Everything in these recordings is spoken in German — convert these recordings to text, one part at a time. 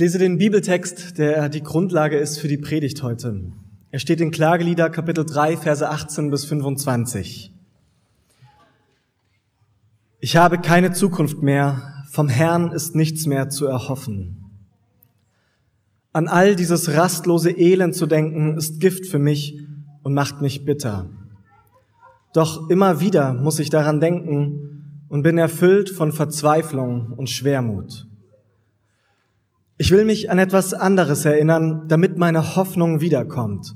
lese den Bibeltext, der die Grundlage ist für die Predigt heute. Er steht in Klagelieder Kapitel 3, Verse 18 bis 25. Ich habe keine Zukunft mehr, vom Herrn ist nichts mehr zu erhoffen. An all dieses rastlose Elend zu denken, ist Gift für mich und macht mich bitter. Doch immer wieder muss ich daran denken und bin erfüllt von Verzweiflung und Schwermut. Ich will mich an etwas anderes erinnern, damit meine Hoffnung wiederkommt.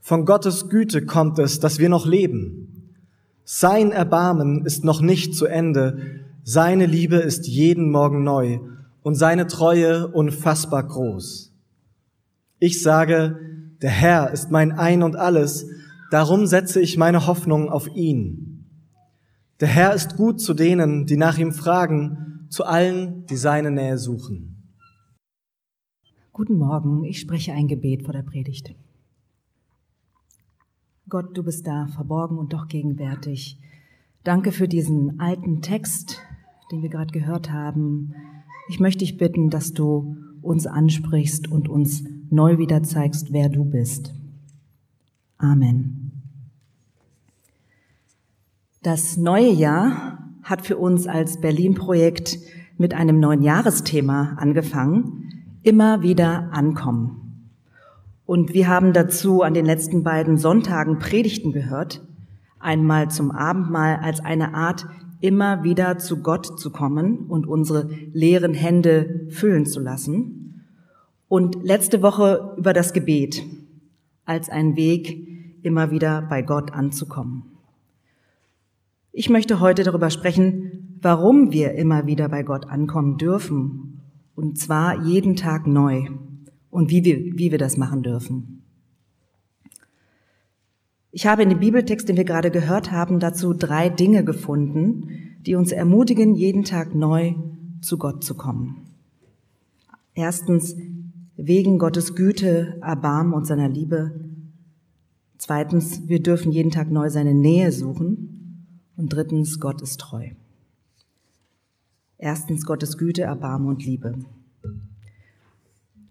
Von Gottes Güte kommt es, dass wir noch leben. Sein Erbarmen ist noch nicht zu Ende. Seine Liebe ist jeden Morgen neu und seine Treue unfassbar groß. Ich sage, der Herr ist mein Ein und alles, darum setze ich meine Hoffnung auf ihn. Der Herr ist gut zu denen, die nach ihm fragen, zu allen, die seine Nähe suchen. Guten Morgen, ich spreche ein Gebet vor der Predigt. Gott, du bist da, verborgen und doch gegenwärtig. Danke für diesen alten Text, den wir gerade gehört haben. Ich möchte dich bitten, dass du uns ansprichst und uns neu wieder zeigst, wer du bist. Amen. Das neue Jahr hat für uns als Berlin-Projekt mit einem neuen Jahresthema angefangen immer wieder ankommen. Und wir haben dazu an den letzten beiden Sonntagen Predigten gehört, einmal zum Abendmahl als eine Art, immer wieder zu Gott zu kommen und unsere leeren Hände füllen zu lassen. Und letzte Woche über das Gebet als ein Weg, immer wieder bei Gott anzukommen. Ich möchte heute darüber sprechen, warum wir immer wieder bei Gott ankommen dürfen und zwar jeden Tag neu. Und wie wir, wie wir das machen dürfen. Ich habe in dem Bibeltext, den wir gerade gehört haben, dazu drei Dinge gefunden, die uns ermutigen, jeden Tag neu zu Gott zu kommen. Erstens, wegen Gottes Güte, Erbarmen und seiner Liebe. Zweitens, wir dürfen jeden Tag neu seine Nähe suchen. Und drittens, Gott ist treu. Erstens Gottes Güte, Erbarmen und Liebe.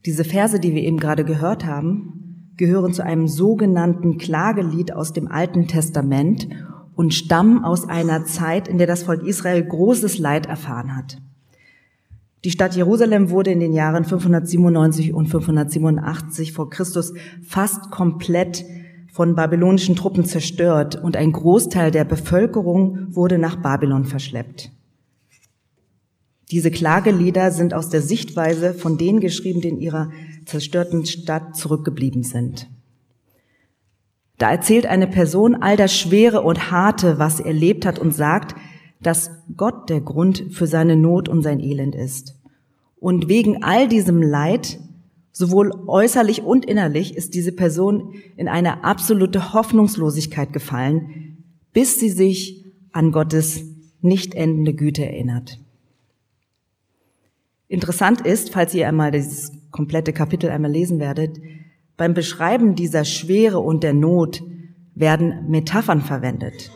Diese Verse, die wir eben gerade gehört haben, gehören zu einem sogenannten Klagelied aus dem Alten Testament und stammen aus einer Zeit, in der das Volk Israel großes Leid erfahren hat. Die Stadt Jerusalem wurde in den Jahren 597 und 587 vor Christus fast komplett von babylonischen Truppen zerstört und ein Großteil der Bevölkerung wurde nach Babylon verschleppt. Diese Klagelieder sind aus der Sichtweise von denen geschrieben, die in ihrer zerstörten Stadt zurückgeblieben sind. Da erzählt eine Person all das Schwere und Harte, was er erlebt hat und sagt, dass Gott der Grund für seine Not und sein Elend ist. Und wegen all diesem Leid, sowohl äußerlich und innerlich, ist diese Person in eine absolute Hoffnungslosigkeit gefallen, bis sie sich an Gottes nicht endende Güte erinnert. Interessant ist, falls ihr einmal dieses komplette Kapitel einmal lesen werdet, beim Beschreiben dieser Schwere und der Not werden Metaphern verwendet.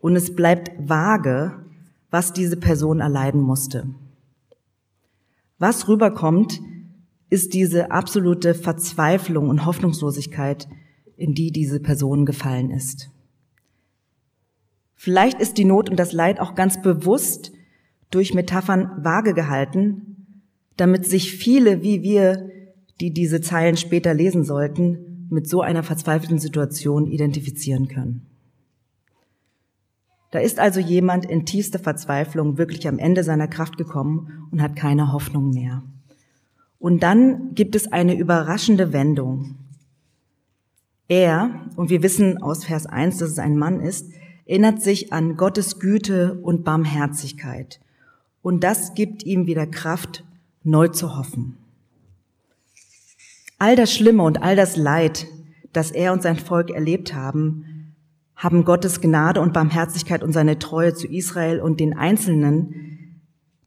Und es bleibt vage, was diese Person erleiden musste. Was rüberkommt, ist diese absolute Verzweiflung und Hoffnungslosigkeit, in die diese Person gefallen ist. Vielleicht ist die Not und das Leid auch ganz bewusst durch Metaphern vage gehalten, damit sich viele wie wir, die diese Zeilen später lesen sollten, mit so einer verzweifelten Situation identifizieren können. Da ist also jemand in tiefster Verzweiflung wirklich am Ende seiner Kraft gekommen und hat keine Hoffnung mehr. Und dann gibt es eine überraschende Wendung. Er, und wir wissen aus Vers 1, dass es ein Mann ist, erinnert sich an Gottes Güte und Barmherzigkeit. Und das gibt ihm wieder Kraft neu zu hoffen. All das Schlimme und all das Leid, das er und sein Volk erlebt haben, haben Gottes Gnade und Barmherzigkeit und seine Treue zu Israel und den Einzelnen,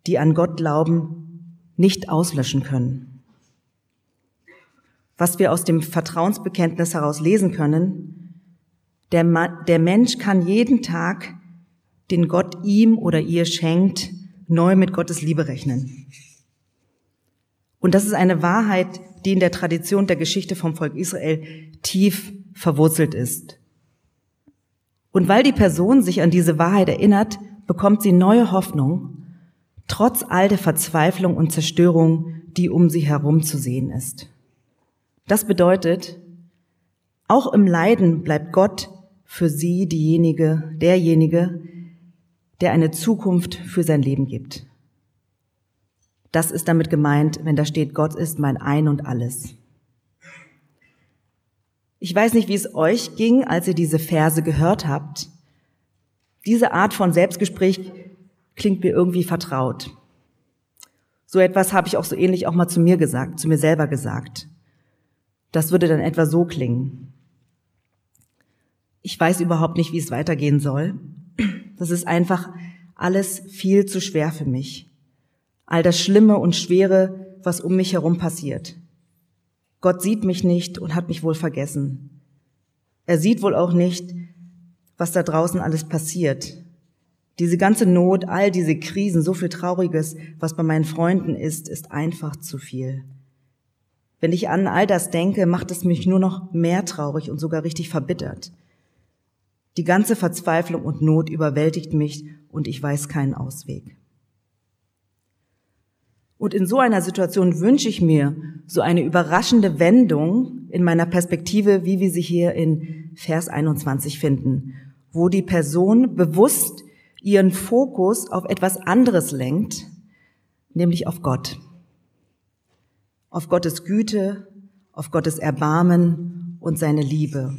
die an Gott glauben, nicht auslöschen können. Was wir aus dem Vertrauensbekenntnis heraus lesen können, der, der Mensch kann jeden Tag, den Gott ihm oder ihr schenkt, neu mit Gottes Liebe rechnen. Und das ist eine Wahrheit, die in der Tradition der Geschichte vom Volk Israel tief verwurzelt ist. Und weil die Person sich an diese Wahrheit erinnert, bekommt sie neue Hoffnung, trotz all der Verzweiflung und Zerstörung, die um sie herum zu sehen ist. Das bedeutet, auch im Leiden bleibt Gott für sie diejenige, derjenige, der eine Zukunft für sein Leben gibt. Das ist damit gemeint, wenn da steht, Gott ist mein Ein und alles. Ich weiß nicht, wie es euch ging, als ihr diese Verse gehört habt. Diese Art von Selbstgespräch klingt mir irgendwie vertraut. So etwas habe ich auch so ähnlich auch mal zu mir gesagt, zu mir selber gesagt. Das würde dann etwa so klingen. Ich weiß überhaupt nicht, wie es weitergehen soll. Das ist einfach alles viel zu schwer für mich all das Schlimme und Schwere, was um mich herum passiert. Gott sieht mich nicht und hat mich wohl vergessen. Er sieht wohl auch nicht, was da draußen alles passiert. Diese ganze Not, all diese Krisen, so viel Trauriges, was bei meinen Freunden ist, ist einfach zu viel. Wenn ich an all das denke, macht es mich nur noch mehr traurig und sogar richtig verbittert. Die ganze Verzweiflung und Not überwältigt mich und ich weiß keinen Ausweg. Und in so einer Situation wünsche ich mir so eine überraschende Wendung in meiner Perspektive, wie wir sie hier in Vers 21 finden, wo die Person bewusst ihren Fokus auf etwas anderes lenkt, nämlich auf Gott. Auf Gottes Güte, auf Gottes Erbarmen und seine Liebe.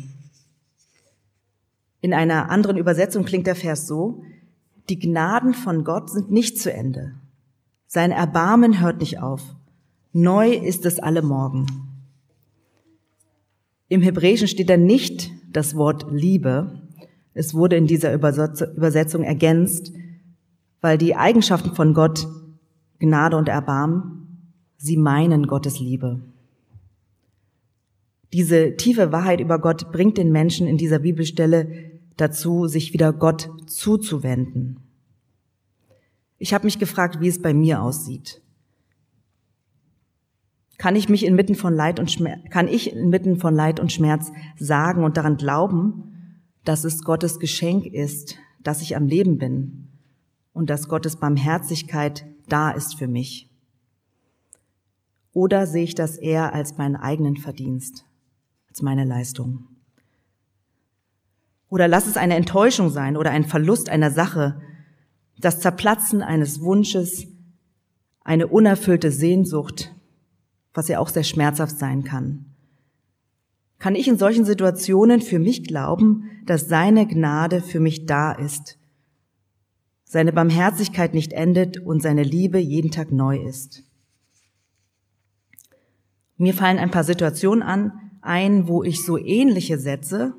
In einer anderen Übersetzung klingt der Vers so, die Gnaden von Gott sind nicht zu Ende. Sein Erbarmen hört nicht auf. Neu ist es alle Morgen. Im Hebräischen steht da nicht das Wort Liebe. Es wurde in dieser Übersetzung ergänzt, weil die Eigenschaften von Gott, Gnade und Erbarmen, sie meinen Gottes Liebe. Diese tiefe Wahrheit über Gott bringt den Menschen in dieser Bibelstelle dazu, sich wieder Gott zuzuwenden. Ich habe mich gefragt, wie es bei mir aussieht. Kann ich mich inmitten von Leid und Schmerz, kann ich inmitten von Leid und Schmerz sagen und daran glauben, dass es Gottes Geschenk ist, dass ich am Leben bin und dass Gottes Barmherzigkeit da ist für mich? Oder sehe ich das eher als meinen eigenen Verdienst, als meine Leistung? Oder lass es eine Enttäuschung sein oder ein Verlust einer Sache, das Zerplatzen eines Wunsches, eine unerfüllte Sehnsucht, was ja auch sehr schmerzhaft sein kann. Kann ich in solchen Situationen für mich glauben, dass seine Gnade für mich da ist, seine Barmherzigkeit nicht endet und seine Liebe jeden Tag neu ist? Mir fallen ein paar Situationen an, ein, wo ich so ähnliche Sätze,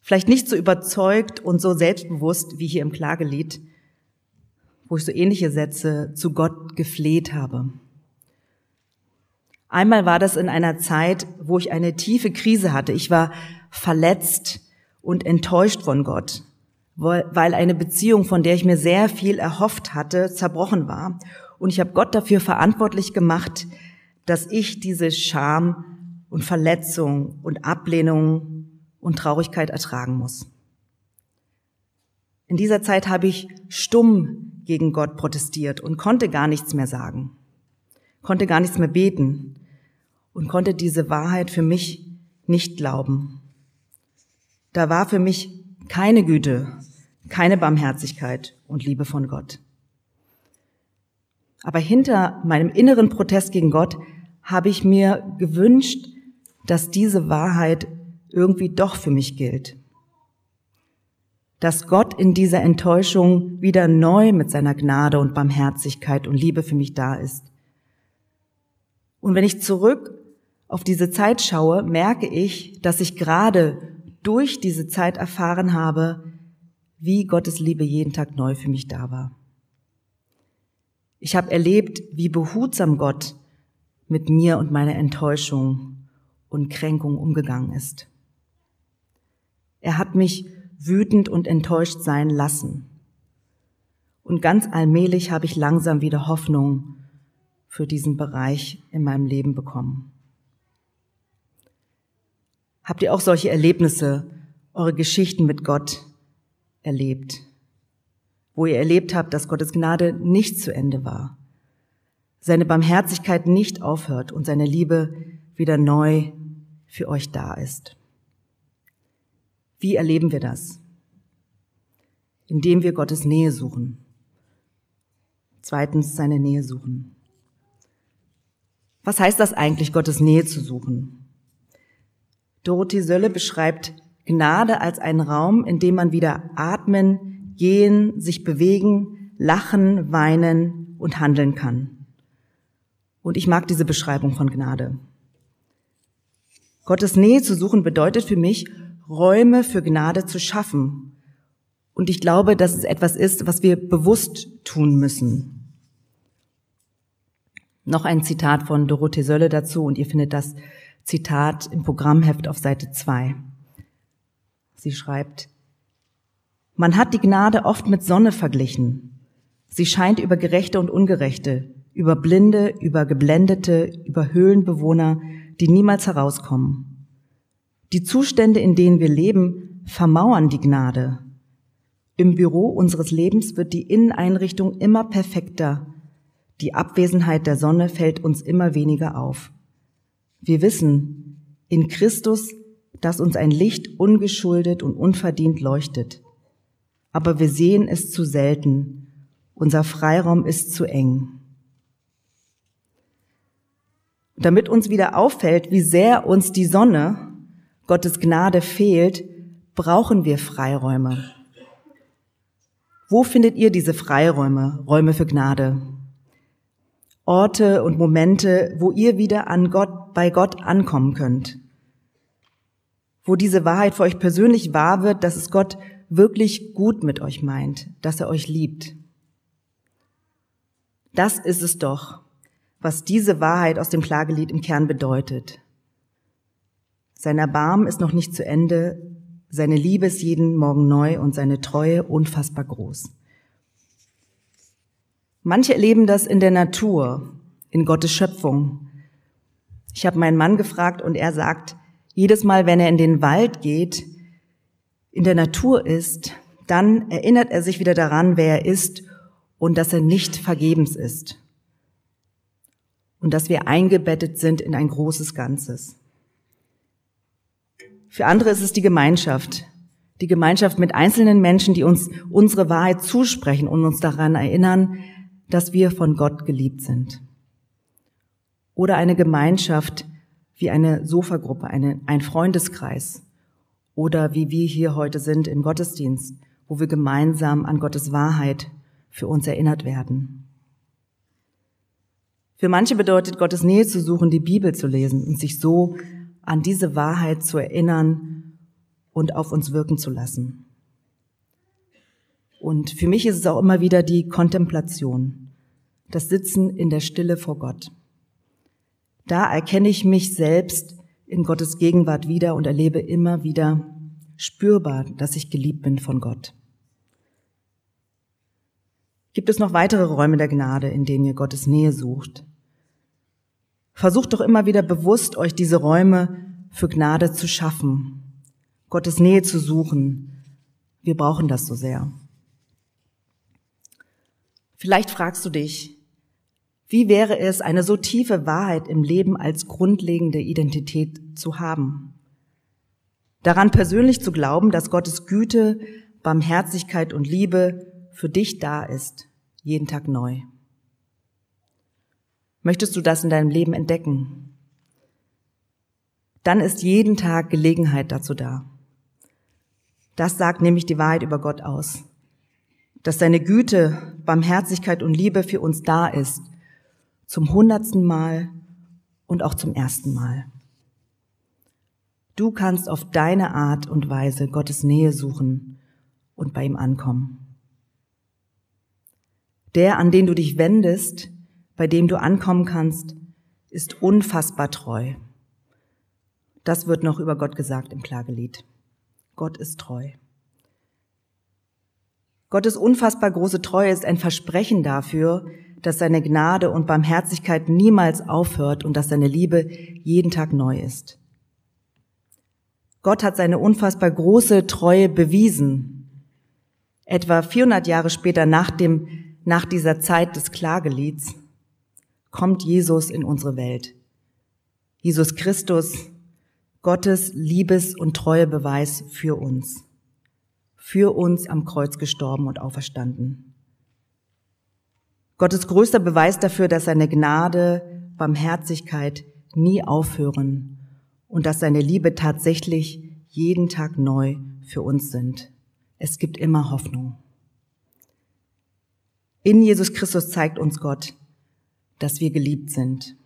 vielleicht nicht so überzeugt und so selbstbewusst wie hier im Klagelied, wo ich so ähnliche Sätze zu Gott gefleht habe. Einmal war das in einer Zeit, wo ich eine tiefe Krise hatte. Ich war verletzt und enttäuscht von Gott, weil eine Beziehung, von der ich mir sehr viel erhofft hatte, zerbrochen war. Und ich habe Gott dafür verantwortlich gemacht, dass ich diese Scham und Verletzung und Ablehnung und Traurigkeit ertragen muss. In dieser Zeit habe ich stumm gegen Gott protestiert und konnte gar nichts mehr sagen, konnte gar nichts mehr beten und konnte diese Wahrheit für mich nicht glauben. Da war für mich keine Güte, keine Barmherzigkeit und Liebe von Gott. Aber hinter meinem inneren Protest gegen Gott habe ich mir gewünscht, dass diese Wahrheit irgendwie doch für mich gilt dass Gott in dieser Enttäuschung wieder neu mit seiner Gnade und Barmherzigkeit und Liebe für mich da ist. Und wenn ich zurück auf diese Zeit schaue, merke ich, dass ich gerade durch diese Zeit erfahren habe, wie Gottes Liebe jeden Tag neu für mich da war. Ich habe erlebt, wie behutsam Gott mit mir und meiner Enttäuschung und Kränkung umgegangen ist. Er hat mich wütend und enttäuscht sein lassen. Und ganz allmählich habe ich langsam wieder Hoffnung für diesen Bereich in meinem Leben bekommen. Habt ihr auch solche Erlebnisse, eure Geschichten mit Gott erlebt, wo ihr erlebt habt, dass Gottes Gnade nicht zu Ende war, seine Barmherzigkeit nicht aufhört und seine Liebe wieder neu für euch da ist? Wie erleben wir das? Indem wir Gottes Nähe suchen. Zweitens seine Nähe suchen. Was heißt das eigentlich, Gottes Nähe zu suchen? Dorothee Sölle beschreibt Gnade als einen Raum, in dem man wieder atmen, gehen, sich bewegen, lachen, weinen und handeln kann. Und ich mag diese Beschreibung von Gnade. Gottes Nähe zu suchen bedeutet für mich, Räume für Gnade zu schaffen. Und ich glaube, dass es etwas ist, was wir bewusst tun müssen. Noch ein Zitat von Dorothee Sölle dazu und ihr findet das Zitat im Programmheft auf Seite 2. Sie schreibt, man hat die Gnade oft mit Sonne verglichen. Sie scheint über Gerechte und Ungerechte, über Blinde, über Geblendete, über Höhlenbewohner, die niemals herauskommen. Die Zustände, in denen wir leben, vermauern die Gnade. Im Büro unseres Lebens wird die Inneneinrichtung immer perfekter. Die Abwesenheit der Sonne fällt uns immer weniger auf. Wir wissen, in Christus, dass uns ein Licht ungeschuldet und unverdient leuchtet. Aber wir sehen es zu selten. Unser Freiraum ist zu eng. Damit uns wieder auffällt, wie sehr uns die Sonne, Gottes Gnade fehlt, brauchen wir Freiräume. Wo findet ihr diese Freiräume, Räume für Gnade? Orte und Momente, wo ihr wieder an Gott, bei Gott ankommen könnt. Wo diese Wahrheit für euch persönlich wahr wird, dass es Gott wirklich gut mit euch meint, dass er euch liebt. Das ist es doch, was diese Wahrheit aus dem Klagelied im Kern bedeutet. Sein Erbarmen ist noch nicht zu Ende, seine Liebe ist jeden Morgen neu und seine Treue unfassbar groß. Manche erleben das in der Natur, in Gottes Schöpfung. Ich habe meinen Mann gefragt und er sagt, jedes Mal, wenn er in den Wald geht, in der Natur ist, dann erinnert er sich wieder daran, wer er ist und dass er nicht vergebens ist und dass wir eingebettet sind in ein großes Ganzes. Für andere ist es die Gemeinschaft, die Gemeinschaft mit einzelnen Menschen, die uns unsere Wahrheit zusprechen und uns daran erinnern, dass wir von Gott geliebt sind. Oder eine Gemeinschaft wie eine Sofagruppe, eine, ein Freundeskreis. Oder wie wir hier heute sind im Gottesdienst, wo wir gemeinsam an Gottes Wahrheit für uns erinnert werden. Für manche bedeutet Gottes Nähe zu suchen, die Bibel zu lesen und sich so an diese Wahrheit zu erinnern und auf uns wirken zu lassen. Und für mich ist es auch immer wieder die Kontemplation, das Sitzen in der Stille vor Gott. Da erkenne ich mich selbst in Gottes Gegenwart wieder und erlebe immer wieder spürbar, dass ich geliebt bin von Gott. Gibt es noch weitere Räume der Gnade, in denen ihr Gottes Nähe sucht? Versucht doch immer wieder bewusst, euch diese Räume für Gnade zu schaffen, Gottes Nähe zu suchen. Wir brauchen das so sehr. Vielleicht fragst du dich, wie wäre es, eine so tiefe Wahrheit im Leben als grundlegende Identität zu haben? Daran persönlich zu glauben, dass Gottes Güte, Barmherzigkeit und Liebe für dich da ist, jeden Tag neu. Möchtest du das in deinem Leben entdecken? Dann ist jeden Tag Gelegenheit dazu da. Das sagt nämlich die Wahrheit über Gott aus. Dass seine Güte, Barmherzigkeit und Liebe für uns da ist, zum hundertsten Mal und auch zum ersten Mal. Du kannst auf deine Art und Weise Gottes Nähe suchen und bei ihm ankommen. Der, an den du dich wendest, bei dem du ankommen kannst, ist unfassbar treu. Das wird noch über Gott gesagt im Klagelied. Gott ist treu. Gottes unfassbar große Treue ist ein Versprechen dafür, dass seine Gnade und Barmherzigkeit niemals aufhört und dass seine Liebe jeden Tag neu ist. Gott hat seine unfassbar große Treue bewiesen. Etwa 400 Jahre später nach dem, nach dieser Zeit des Klagelieds kommt Jesus in unsere Welt. Jesus Christus, Gottes Liebes- und Treuebeweis für uns. Für uns am Kreuz gestorben und auferstanden. Gottes größter Beweis dafür, dass seine Gnade, Barmherzigkeit nie aufhören und dass seine Liebe tatsächlich jeden Tag neu für uns sind. Es gibt immer Hoffnung. In Jesus Christus zeigt uns Gott, dass wir geliebt sind.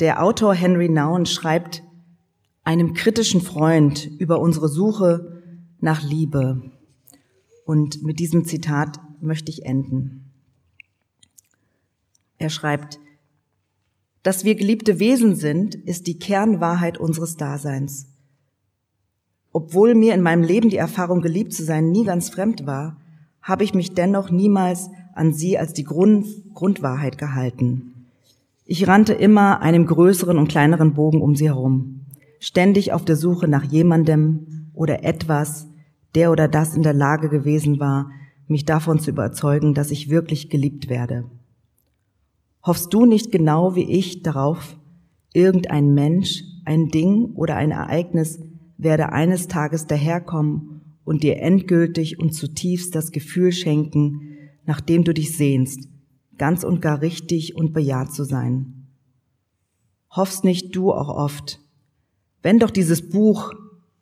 Der Autor Henry Nouwen schreibt einem kritischen Freund über unsere Suche nach Liebe. Und mit diesem Zitat möchte ich enden. Er schreibt, dass wir geliebte Wesen sind, ist die Kernwahrheit unseres Daseins. Obwohl mir in meinem Leben die Erfahrung, geliebt zu sein, nie ganz fremd war, habe ich mich dennoch niemals an sie als die Grund, Grundwahrheit gehalten. Ich rannte immer einem größeren und kleineren Bogen um sie herum, ständig auf der Suche nach jemandem oder etwas, der oder das in der Lage gewesen war, mich davon zu überzeugen, dass ich wirklich geliebt werde. Hoffst du nicht genau wie ich darauf, irgendein Mensch, ein Ding oder ein Ereignis werde eines Tages daherkommen und dir endgültig und zutiefst das Gefühl schenken, nachdem du dich sehnst, ganz und gar richtig und bejaht zu sein. Hoffst nicht du auch oft, wenn doch dieses Buch,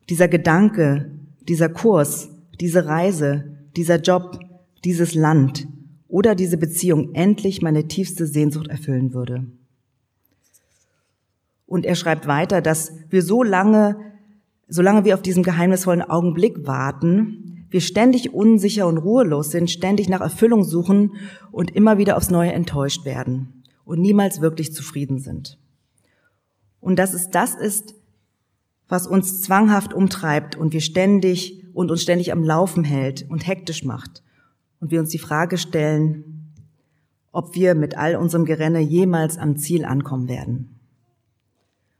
dieser Gedanke, dieser Kurs, diese Reise, dieser Job, dieses Land oder diese Beziehung endlich meine tiefste Sehnsucht erfüllen würde. Und er schreibt weiter, dass wir so lange, solange wir auf diesen geheimnisvollen Augenblick warten, wir ständig unsicher und ruhelos sind, ständig nach Erfüllung suchen und immer wieder aufs Neue enttäuscht werden und niemals wirklich zufrieden sind. Und dass es das ist, was uns zwanghaft umtreibt und wir ständig und uns ständig am Laufen hält und hektisch macht. Und wir uns die Frage stellen, ob wir mit all unserem Gerenne jemals am Ziel ankommen werden.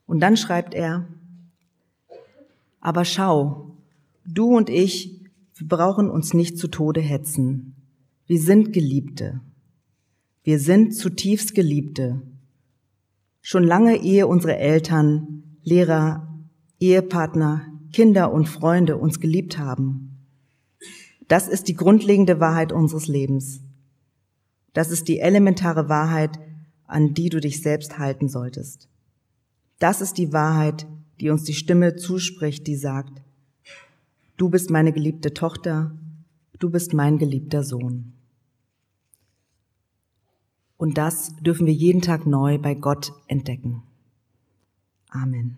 Und dann schreibt er, aber schau, du und ich, wir brauchen uns nicht zu Tode hetzen. Wir sind Geliebte. Wir sind zutiefst Geliebte. Schon lange ehe unsere Eltern, Lehrer, Ehepartner, Kinder und Freunde uns geliebt haben. Das ist die grundlegende Wahrheit unseres Lebens. Das ist die elementare Wahrheit, an die du dich selbst halten solltest. Das ist die Wahrheit, die uns die Stimme zuspricht, die sagt, du bist meine geliebte Tochter, du bist mein geliebter Sohn. Und das dürfen wir jeden Tag neu bei Gott entdecken. Amen.